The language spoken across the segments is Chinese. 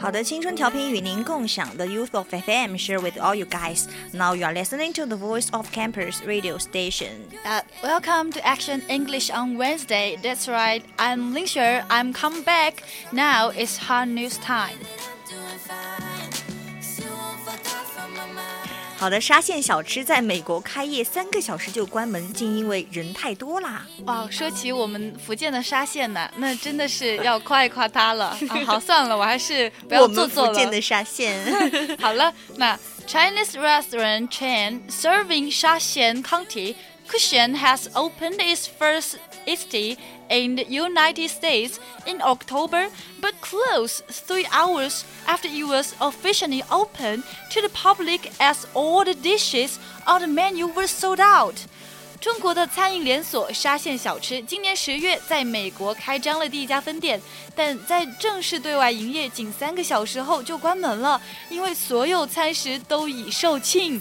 好的，青春调频与您共享的 Youth of FM share with all you guys. Now you are listening to the Voice of Campus radio station. Uh, welcome to Action English on Wednesday. That's right. I'm Ling Xue. I'm come back. Now it's hard news time. 好的，沙县小吃在美国开业三个小时就关门，竟因为人太多啦。哇，说起我们福建的沙县呢，那真的是要夸一夸它了。啊、好，算了，我还是不要做作了。福建的沙县。好了，那 Chinese restaurant chain serving Shaxian County Cushion has opened its first estate in the United States in October, but closed three hours after it was officially opened to the public as all the dishes on the menu were sold out. 中国的餐饮连锁沙县小吃今年十月在美国开张了第一家分店，但在正式对外营业仅三个小时后就关门了，因为所有餐食都已售罄。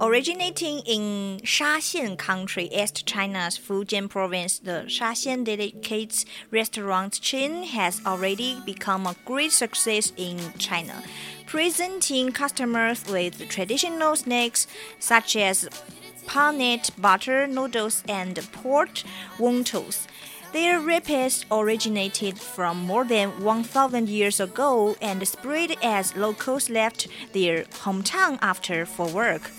Originating in Shaxian Country, East China's Fujian province, the Shaxian Delicates restaurant chain has already become a great success in China, presenting customers with traditional snacks such as peanut butter noodles and pork wontons. Their recipes originated from more than 1,000 years ago and spread as locals left their hometown after for work.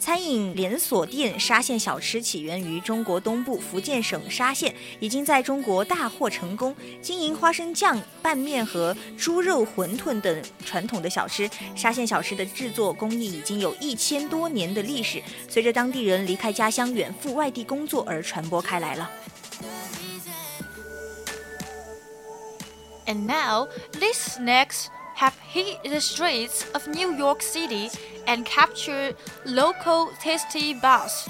餐饮连锁店沙县小吃起源于中国东部福建省沙县，已经在中国大获成功。经营花生酱、拌面和猪肉馄饨等传统的小吃，沙县小吃的制作工艺已经有一千多年的历史。随着当地人离开家乡远赴外地工作而传播开来了。And now, this next. have hit the streets of New York City and captured local tasty buzz.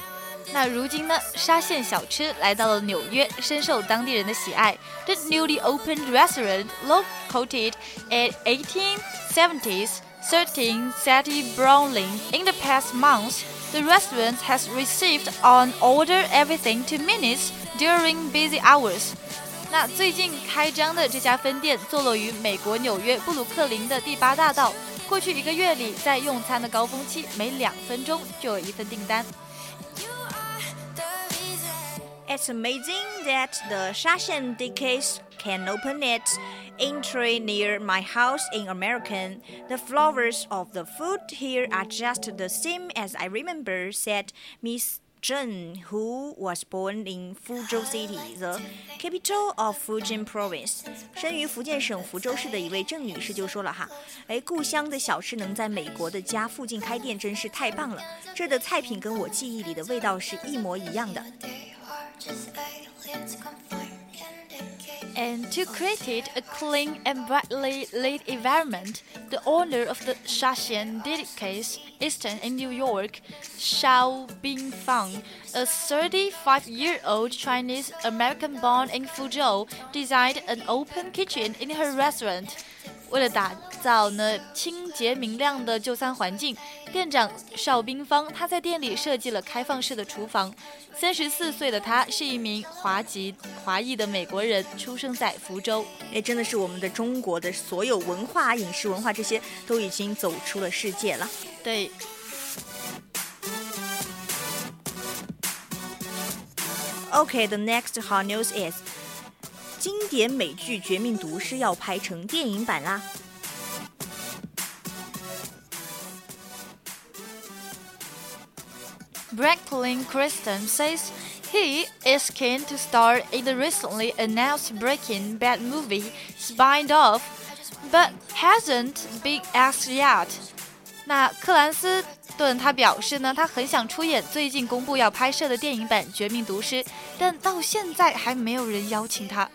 那如今呢，沙县小吃来到了纽约，深受当地人的喜爱。The newly opened restaurant, located at 1870s 13 City Browning, in the past months, the restaurant has received on order everything to minutes during busy hours. 那最近开张的这家分店坐落于美国纽约布鲁克林的第八大道。过去一个月里，在用餐的高峰期，每两分钟就有一份订单。It's amazing that the Shashan Decades can open its entry near my house in American. The flavors of the food here are just the same as I remember, said Miss Zheng, who was born in Fuzhou City, the capital of Fujian Province. 生于福建省福州市的一位郑女士就说了哈，哎，故乡的小吃能在美国的家附近开店，真是太棒了。这的菜品跟我记忆里的味道是一模一样的。And to create a clean and brightly lit environment, the owner of the Shaxian Delicates Eastern in New York, Xiao Bingfang, a 35-year-old Chinese American born in Fuzhou, designed an open kitchen in her restaurant. 为了打造呢清洁明亮的就餐环境，店长邵兵芳他在店里设计了开放式的厨房。三十四岁的他是一名华籍华裔的美国人，出生在福州。哎，真的是我们的中国的所有文化、饮食文化这些都已经走出了世界了。对。Okay, the next hot news is. 经典美剧《绝命毒师》要拍成电影版啦。Brooklyn Kristen says he is keen to star in the recently announced Breaking Bad movie spin-off, but hasn't been asked yet. 那克兰斯顿他表示呢，他很想出演最近公布要拍摄的电影版《绝命毒师》，但到现在还没有人邀请他。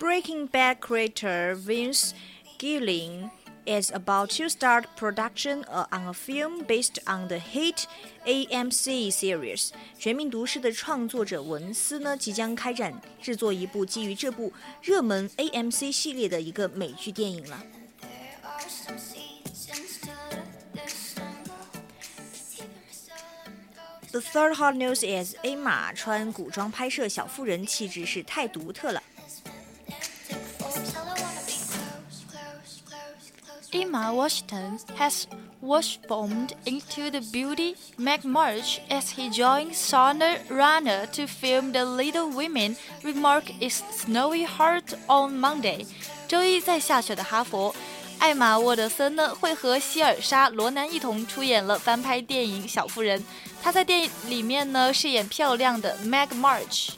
Breaking Bad creator Vince Gilligan is about to start production uh, on a film based on the hit AMC series。《全民毒师》的创作者文斯呢，即将开展制作一部基于这部热门 AMC 系列的一个美剧电影了。The third hot news is 艾玛穿古装拍摄小妇人，气质是太独特了。 Emma Washington has transformed into the beauty Meg March as he joins Shauna Runner to film The Little Women. Remark is snowy heart on Monday. 周一在下雪的哈佛， 艾玛沃德森呢会和希尔莎罗南一同出演了翻拍电影《小妇人》。她在电影里面呢饰演漂亮的 Meg March。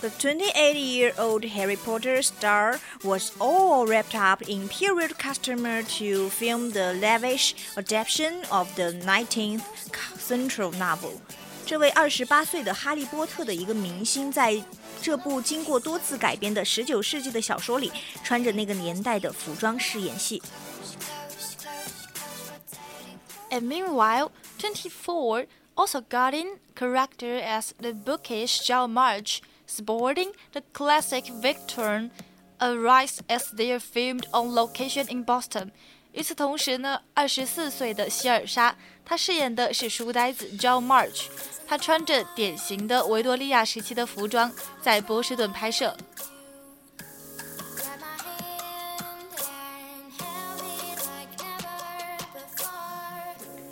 The 28-year-old Harry Potter star was all wrapped up in period costume to film the lavish adaptation of the 19th century novel. 这位二十八岁的哈利波特的一个明星，在这部经过多次改编的十九世纪的小说里，穿着那个年代的服装饰演戏。And meanwhile, twenty four also got in character as the bookish Zhao March, sporting the classic Victorine arrives as they are filmed on location in Boston. 与此同时呢，二十四岁的希尔莎，她饰演的是书呆子 John March，她穿着典型的维多利亚时期的服装，在波士顿拍摄。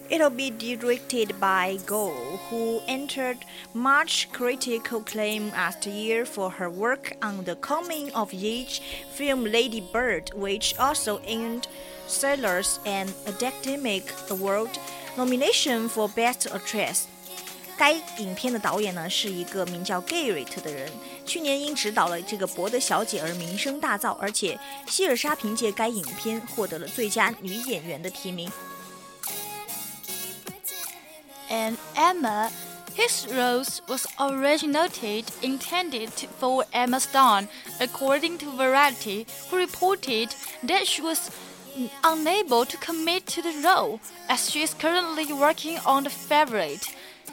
It'll be directed by Go, who entered much critical acclaim last year for her work on the coming of age film Lady Bird, which also earned Sellers an Academic Award nomination for Best Actress. 该影片的导演呢是一个名叫 Garrett 的人，去年因执导了这个《伯德小姐》而名声大噪，而且希尔莎凭借该影片获得了最佳女演员的提名。 and Emma. His rose was originated intended for Emma Stone, according to Variety, who reported that she was unable to commit to the role as she is currently working on the favorite.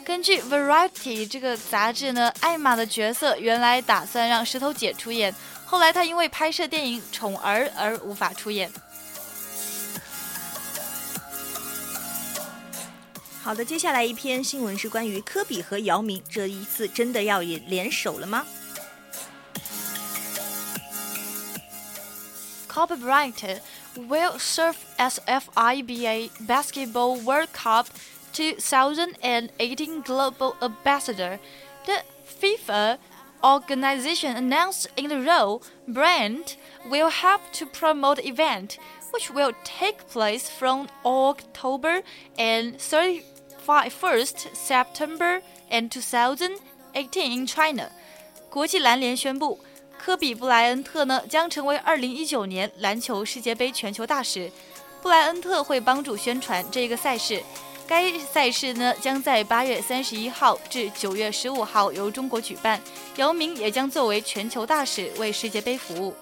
根据 Variety 这个杂志呢，艾玛的角色原来打算让石头姐出演，后来她因为拍摄电影《宠儿》而无法出演。好的，接下来一篇新闻是关于科比和姚明，这一次真的要联联手了吗？Kobe Bryant will serve as FIBA Basketball World Cup 2018 Global Ambassador. The FIFA organization announced in the role Bryant will help to promote the event, which will take place from October and 31st September and 2018 in China. 国际篮联宣布，科比布莱恩特呢将成为2019年篮球世界杯全球大使。布莱恩特会帮助宣传这个赛事。 该赛事呢将在八月三十一号至九月十五号由中国举办。姚明也将作为全球大使为世界杯服务。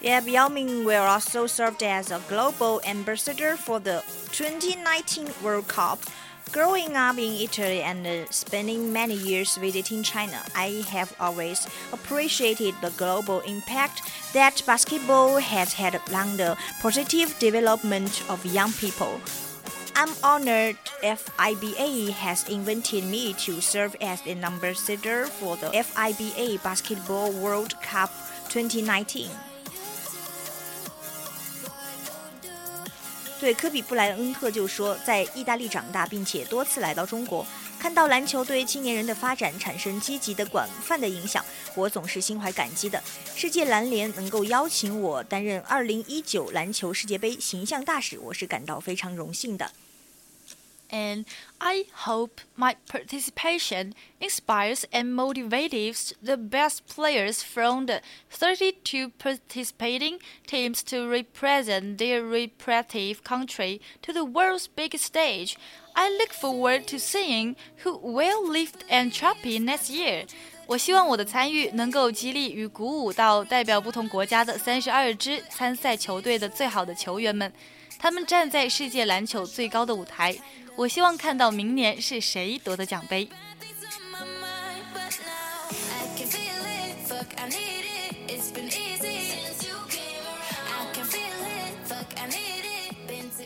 Yeah, Yao Ming will also serve as a global ambassador for the 2019 World Cup. Growing up in Italy and spending many years visiting China, I have always appreciated the global impact that basketball has had on the positive development of young people. I'm honored FIBA has invited me to serve as an ambassador for the FIBA Basketball World Cup 2019. 对科比布莱恩特就说，在意大利长大，并且多次来到中国，看到篮球对青年人的发展产生积极的、广泛的影响，我总是心怀感激的。世界篮联能够邀请我担任2019篮球世界杯形象大使，我是感到非常荣幸的。and I hope my participation inspires and motivates the best players from the 32 participating teams to represent their respective country to the world's biggest stage. I look forward to seeing who will lift and champion next year. 我希望我的参与能够激励与鼓舞到代表不同国家的三十二支参赛球队的最好的球员们，他们站在世界篮球最高的舞台。 我希望看到明年是谁夺得奖杯。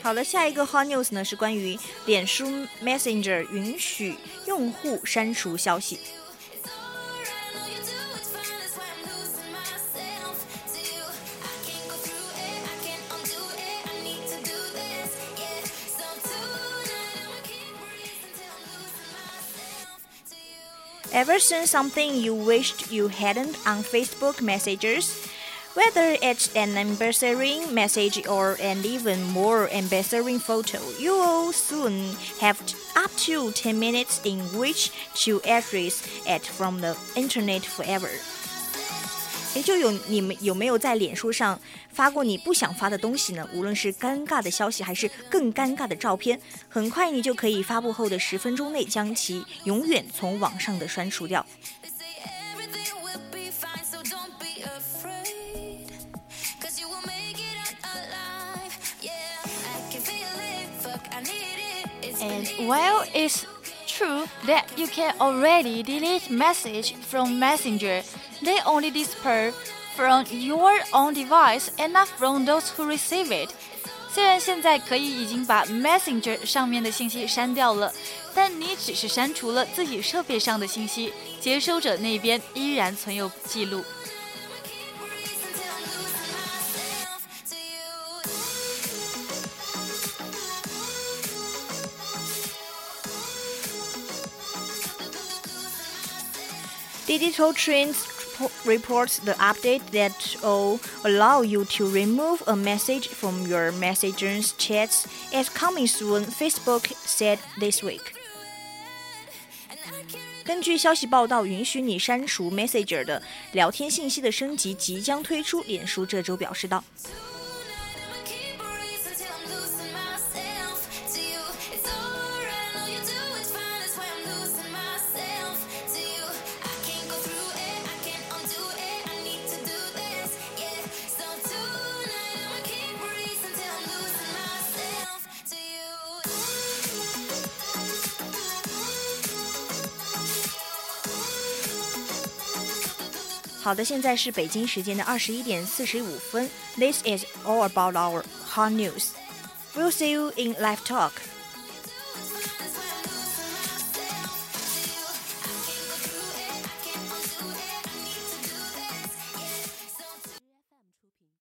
好了，下一个 hot news 呢是关于脸书 Messenger 允许用户删除消息。Ever seen something you wished you hadn't on Facebook messages? Whether it's an embarrassing message or an even more embarrassing photo, you will soon have up to 10 minutes in which to erase it from the internet forever. 也就有你们有没有在脸书上发过你不想发的东西呢？无论是尴尬的消息还是更尴尬的照片，很快你就可以发布后的十分钟内将其永远从网上的删除掉。And while it's true that you can already delete message from Messenger, they only disappear from your own device and not from those who receive it. 虽然现在可以已经把 Messenger 上面的信息删掉了，但你只是删除了自己设备上的信息，接收者那边依然存有记录。Digital Trends reports the update that will allow you to remove a message from your Messages chats is coming soon, Facebook said this week. 根据消息报道，允许你删除 Messenger 的聊天信息的升级即将推出。脸书这周表示道。 好的，现在是北京时间的二十一点四十五分。This is all about our hot news. We'll see you in live talk.